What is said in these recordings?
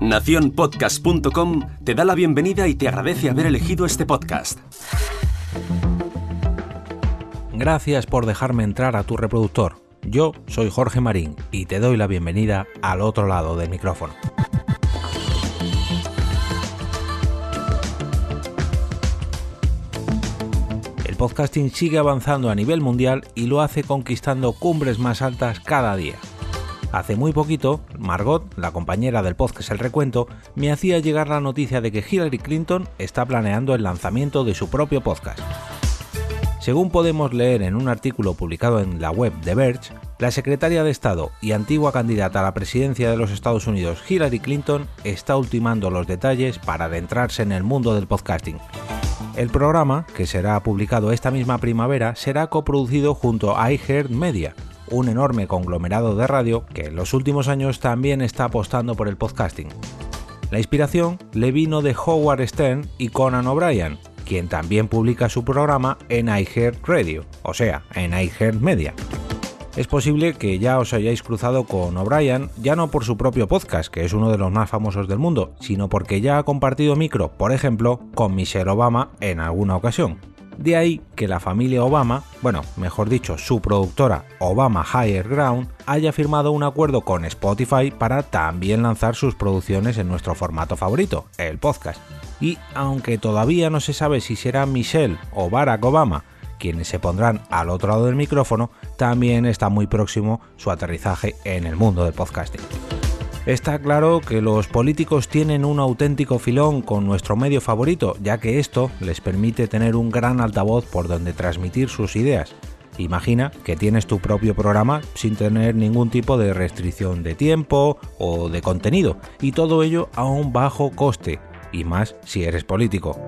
Naciónpodcast.com te da la bienvenida y te agradece haber elegido este podcast. Gracias por dejarme entrar a tu reproductor. Yo soy Jorge Marín y te doy la bienvenida al otro lado del micrófono. El podcasting sigue avanzando a nivel mundial y lo hace conquistando cumbres más altas cada día. Hace muy poquito, Margot, la compañera del podcast El Recuento, me hacía llegar la noticia de que Hillary Clinton está planeando el lanzamiento de su propio podcast. Según podemos leer en un artículo publicado en la web de Verge, la secretaria de Estado y antigua candidata a la presidencia de los Estados Unidos, Hillary Clinton, está ultimando los detalles para adentrarse en el mundo del podcasting. El programa, que será publicado esta misma primavera, será coproducido junto a iHeartMedia, un enorme conglomerado de radio que en los últimos años también está apostando por el podcasting. La inspiración le vino de Howard Stern y Conan O'Brien, quien también publica su programa en iHeartRadio, o sea, en iHeartMedia. Es posible que ya os hayáis cruzado con O'Brien, ya no por su propio podcast, que es uno de los más famosos del mundo, sino porque ya ha compartido micro, por ejemplo, con Michelle Obama en alguna ocasión. De ahí que la familia Obama, bueno, mejor dicho, su productora Obama Higher Ground, haya firmado un acuerdo con Spotify para también lanzar sus producciones en nuestro formato favorito, el podcast. Y aunque todavía no se sabe si será Michelle o Barack Obama quienes se pondrán al otro lado del micrófono, también está muy próximo su aterrizaje en el mundo del podcasting. Está claro que los políticos tienen un auténtico filón con nuestro medio favorito, ya que esto les permite tener un gran altavoz por donde transmitir sus ideas. Imagina que tienes tu propio programa sin tener ningún tipo de restricción de tiempo o de contenido, y todo ello a un bajo coste, y más si eres político.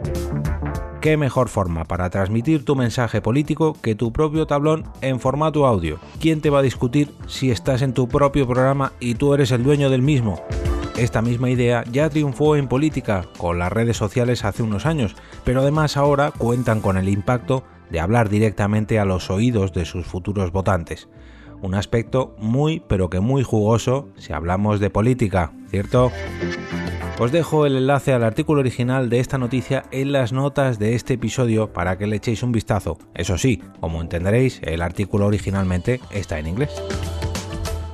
¿Qué mejor forma para transmitir tu mensaje político que tu propio tablón en formato audio? ¿Quién te va a discutir si estás en tu propio programa y tú eres el dueño del mismo? Esta misma idea ya triunfó en política con las redes sociales hace unos años, pero además ahora cuentan con el impacto de hablar directamente a los oídos de sus futuros votantes. Un aspecto muy pero que muy jugoso si hablamos de política, ¿cierto? Os dejo el enlace al artículo original de esta noticia en las notas de este episodio para que le echéis un vistazo. Eso sí, como entenderéis, el artículo originalmente está en inglés.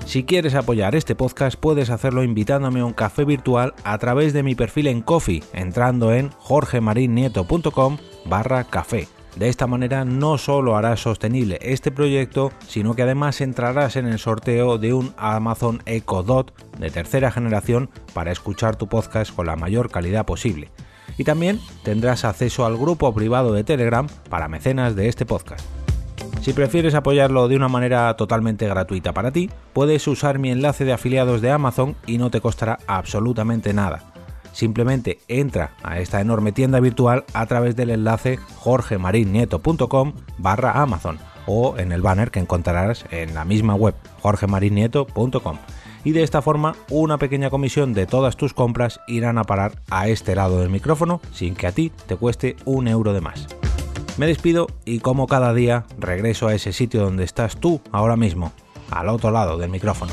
Si quieres apoyar este podcast puedes hacerlo invitándome a un café virtual a través de mi perfil en Coffee, entrando en jorgemarinieto.com barra café. De esta manera no solo harás sostenible este proyecto, sino que además entrarás en el sorteo de un Amazon Echo Dot de tercera generación para escuchar tu podcast con la mayor calidad posible. Y también tendrás acceso al grupo privado de Telegram para mecenas de este podcast. Si prefieres apoyarlo de una manera totalmente gratuita para ti, puedes usar mi enlace de afiliados de Amazon y no te costará absolutamente nada simplemente entra a esta enorme tienda virtual a través del enlace jorgemarinieto.com barra Amazon o en el banner que encontrarás en la misma web jorgemarinieto.com y de esta forma una pequeña comisión de todas tus compras irán a parar a este lado del micrófono sin que a ti te cueste un euro de más. Me despido y como cada día regreso a ese sitio donde estás tú ahora mismo, al otro lado del micrófono.